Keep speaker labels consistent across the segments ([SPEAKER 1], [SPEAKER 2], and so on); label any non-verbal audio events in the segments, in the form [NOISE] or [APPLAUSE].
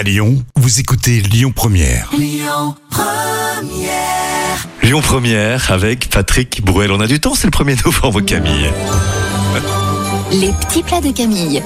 [SPEAKER 1] À Lyon, vous écoutez Lyon Première.
[SPEAKER 2] Lyon Première avec Patrick Bruel. On a du temps, c'est le 1er novembre, Camille.
[SPEAKER 3] Les petits plats de Camille.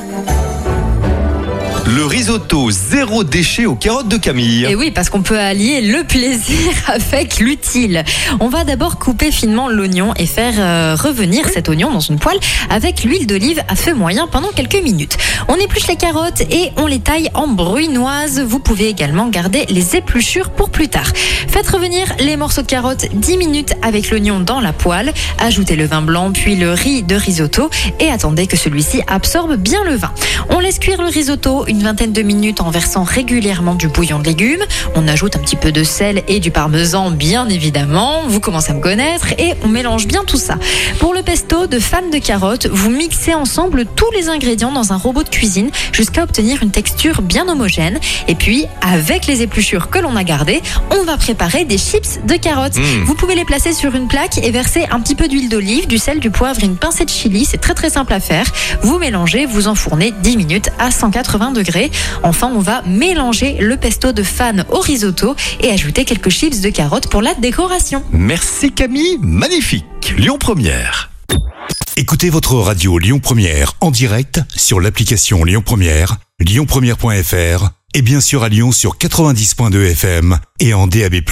[SPEAKER 2] Le risotto zéro déchet aux carottes de Camille.
[SPEAKER 4] Et oui, parce qu'on peut allier le plaisir [LAUGHS] avec l'utile. On va d'abord couper finement l'oignon et faire euh, revenir cet oignon dans une poêle avec l'huile d'olive à feu moyen pendant quelques minutes. On épluche les carottes et on les taille en bruinoise. Vous pouvez également garder les épluchures pour plus tard. Faites revenir les morceaux de carottes 10 minutes avec l'oignon dans la poêle. Ajoutez le vin blanc puis le riz de risotto et attendez que celui-ci absorbe bien le vin. On laisse cuire le risotto une vingtaine de minutes en versant régulièrement du bouillon de légumes. On ajoute un petit peu de sel et du parmesan, bien évidemment. Vous commencez à me connaître et on mélange bien tout ça. Pour le pesto de fan de carottes, vous mixez ensemble tous les ingrédients dans un robot de cuisine jusqu'à obtenir une texture bien homogène. Et puis, avec les épluchures que l'on a gardées, on va préparer des chips de carottes.
[SPEAKER 2] Mmh.
[SPEAKER 4] Vous pouvez les placer sur une plaque et verser un petit peu d'huile d'olive, du sel, du poivre et une pincée de chili. C'est très très simple à faire. Vous mélangez, vous enfournez 10 minutes à 180 degrés. Enfin, on va mélanger le pesto de fan au risotto et ajouter quelques chips de carottes pour la décoration.
[SPEAKER 2] Merci Camille, magnifique. Lyon Première.
[SPEAKER 1] Écoutez votre radio Lyon Première en direct sur l'application Lyon Première, lyonpremière.fr et bien sûr à Lyon sur 90.2 FM et en DAB+.